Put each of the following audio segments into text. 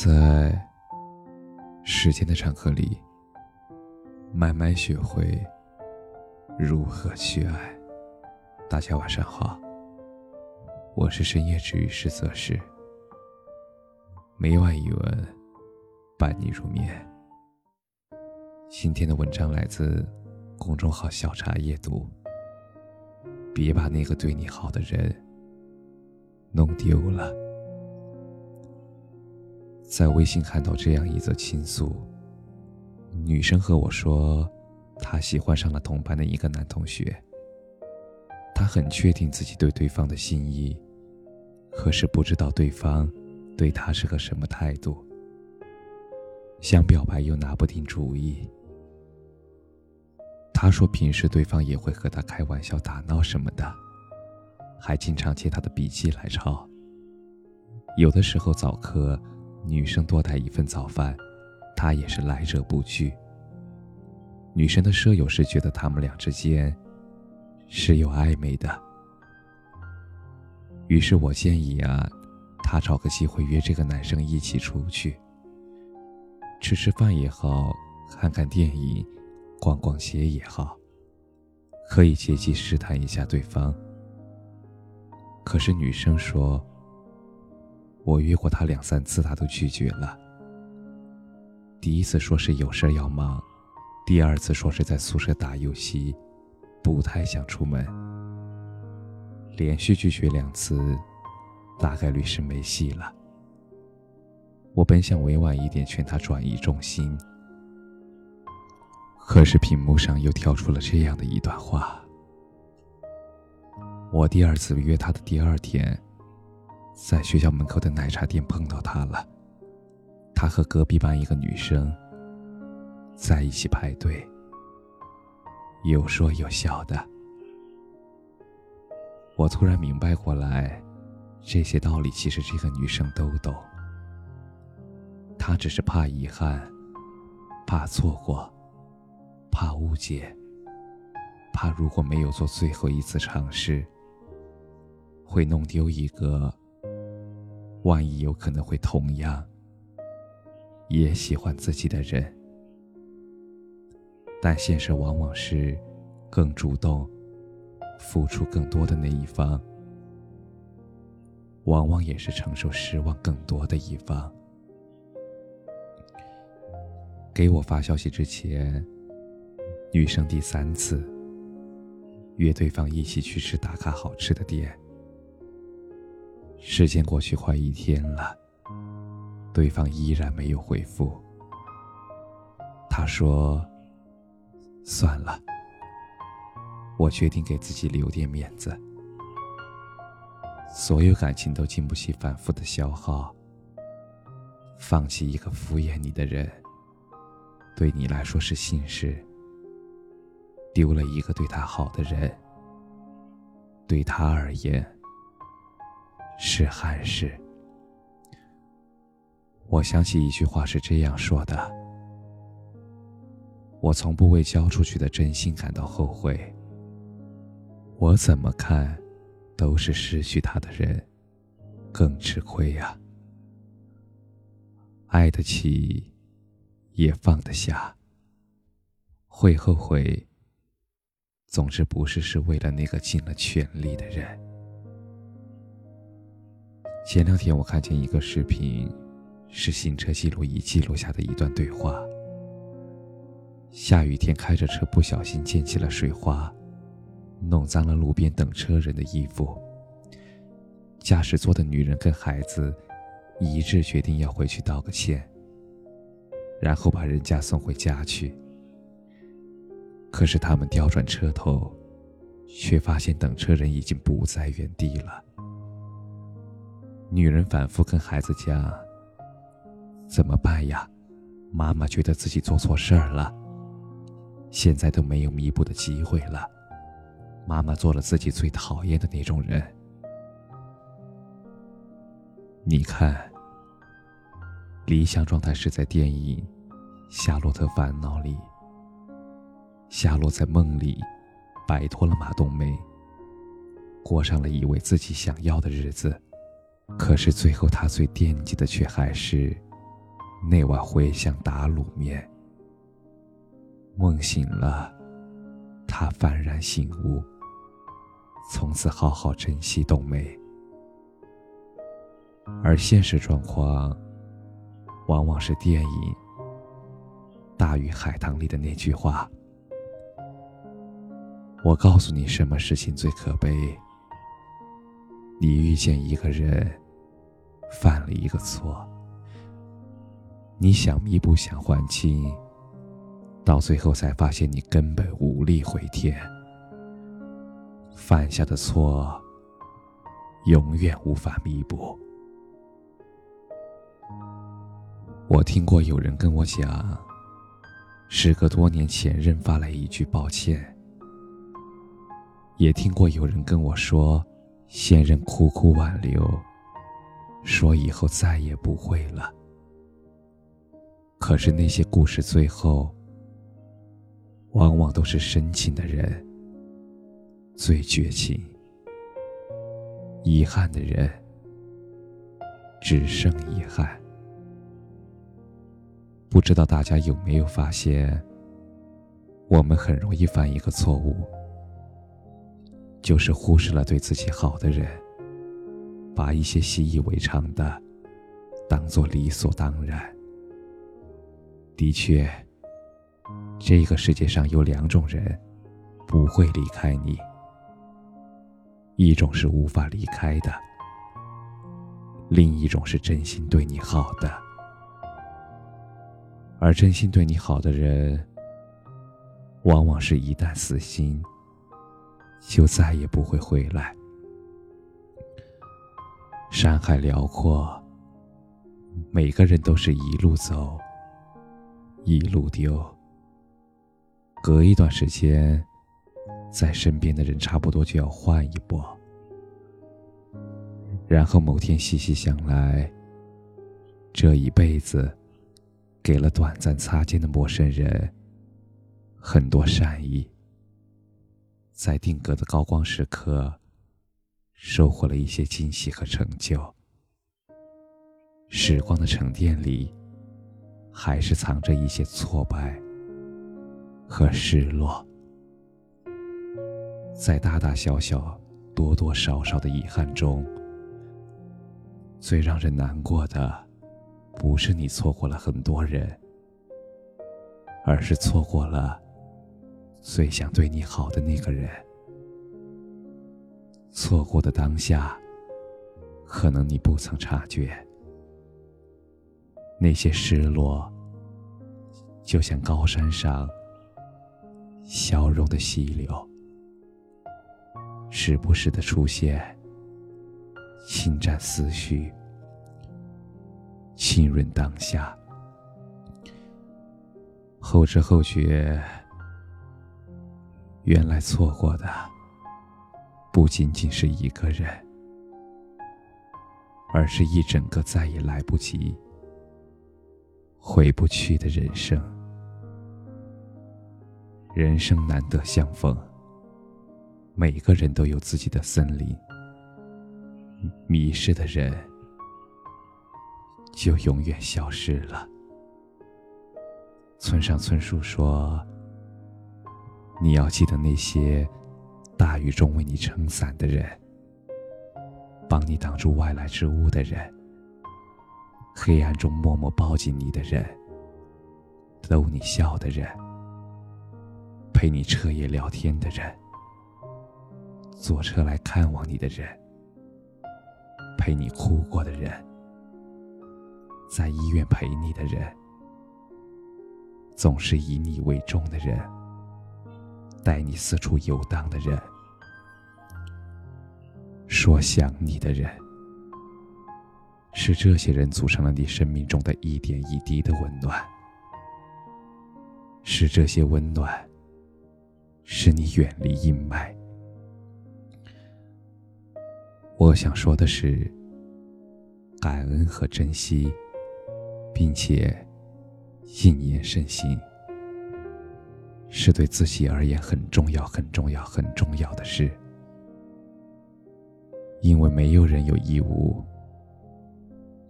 在时间的长河里，慢慢学会如何去爱。大家晚上好，我是深夜治愈师泽是，每晚一文伴你入眠。今天的文章来自公众号“小茶夜读”。别把那个对你好的人弄丢了。在微信看到这样一则倾诉：女生和我说，她喜欢上了同班的一个男同学。她很确定自己对对方的心意，可是不知道对方对她是个什么态度。想表白又拿不定主意。她说平时对方也会和她开玩笑、打闹什么的，还经常借她的笔记来抄。有的时候早课。女生多带一份早饭，他也是来者不拒。女生的舍友是觉得他们俩之间是有暧昧的，于是我建议啊，他找个机会约这个男生一起出去，吃吃饭也好，看看电影，逛逛街也好，可以借机试探一下对方。可是女生说。我约过他两三次，他都拒绝了。第一次说是有事要忙，第二次说是在宿舍打游戏，不太想出门。连续拒绝两次，大概率是没戏了。我本想委婉一点劝他转移重心，可是屏幕上又跳出了这样的一段话。我第二次约他的第二天。在学校门口的奶茶店碰到他了，他和隔壁班一个女生在一起排队，有说有笑的。我突然明白过来，这些道理其实这个女生都懂，她只是怕遗憾，怕错过，怕误解，怕如果没有做最后一次尝试，会弄丢一个。万一有可能会同样也喜欢自己的人，但现实往往是更主动、付出更多的那一方，往往也是承受失望更多的一方。给我发消息之前，女生第三次约对方一起去吃打卡好吃的店。时间过去快一天了，对方依然没有回复。他说：“算了，我决定给自己留点面子。所有感情都经不起反复的消耗。放弃一个敷衍你的人，对你来说是幸事；丢了一个对他好的人，对他而言。”是憾事。我想起一句话是这样说的：“我从不为交出去的真心感到后悔。我怎么看，都是失去他的人更吃亏呀。爱得起，也放得下。会后悔，总之不是是为了那个尽了全力的人。”前两天我看见一个视频，是行车记录仪记录下的一段对话。下雨天开着车不小心溅起了水花，弄脏了路边等车人的衣服。驾驶座的女人跟孩子一致决定要回去道个歉，然后把人家送回家去。可是他们调转车头，却发现等车人已经不在原地了。女人反复跟孩子讲：“怎么办呀？妈妈觉得自己做错事儿了，现在都没有弥补的机会了。妈妈做了自己最讨厌的那种人。你看，理想状态是在电影《夏洛特烦恼》里，夏洛在梦里摆脱了马冬梅，过上了以为自己想要的日子。”可是最后，他最惦记的却还是那碗茴香打卤面。梦醒了，他幡然醒悟，从此好好珍惜冬梅。而现实状况，往往是电影大鱼海棠里的那句话。我告诉你，什么事情最可悲？你遇见一个人，犯了一个错，你想弥补，想还清，到最后才发现你根本无力回天。犯下的错，永远无法弥补。我听过有人跟我讲，时隔多年，前任发来一句抱歉。也听过有人跟我说，现任苦苦挽留，说以后再也不会了。可是那些故事最后，往往都是深情的人最绝情，遗憾的人只剩遗憾。不知道大家有没有发现，我们很容易犯一个错误。就是忽视了对自己好的人，把一些习以为常的当做理所当然。的确，这个世界上有两种人不会离开你，一种是无法离开的，另一种是真心对你好的。而真心对你好的人，往往是一旦死心。就再也不会回来。山海辽阔，每个人都是一路走，一路丢。隔一段时间，在身边的人差不多就要换一波，然后某天细细想来，这一辈子，给了短暂擦肩的陌生人很多善意。在定格的高光时刻，收获了一些惊喜和成就。时光的沉淀里，还是藏着一些挫败和失落。在大大小小、多多少少的遗憾中，最让人难过的，不是你错过了很多人，而是错过了。最想对你好的那个人，错过的当下，可能你不曾察觉。那些失落，就像高山上消融的溪流，时不时的出现，侵占思绪，浸润当下，后知后觉。原来错过的不仅仅是一个人，而是一整个再也来不及、回不去的人生。人生难得相逢，每个人都有自己的森林，迷失的人就永远消失了。村上春树说。你要记得那些大雨中为你撑伞的人，帮你挡住外来之物的人，黑暗中默默抱紧你的人，逗你笑的人，陪你彻夜聊天的人，坐车来看望你的人，陪你哭过的人，在医院陪你的人，总是以你为重的人。带你四处游荡的人，说想你的人，是这些人组成了你生命中的一点一滴的温暖，是这些温暖，使你远离阴霾。我想说的是，感恩和珍惜，并且谨言慎行。是对自己而言很重要、很重要、很重要的事，因为没有人有义务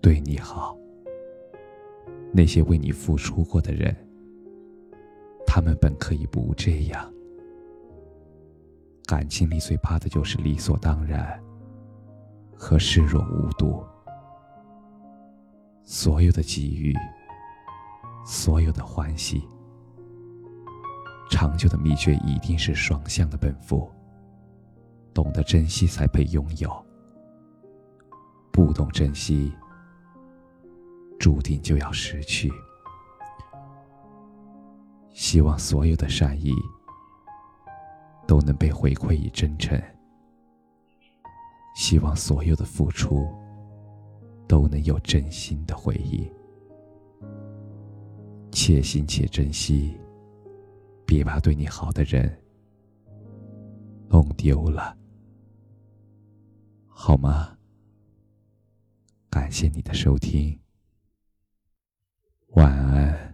对你好。那些为你付出过的人，他们本可以不这样。感情里最怕的就是理所当然和视若无睹。所有的给予，所有的欢喜，长久的秘诀一定是双向的奔赴。懂得珍惜才配拥有，不懂珍惜，注定就要失去。希望所有的善意都能被回馈以真诚，希望所有的付出。都能有真心的回应，且行且珍惜，别把对你好的人弄丢了，好吗？感谢你的收听，晚安。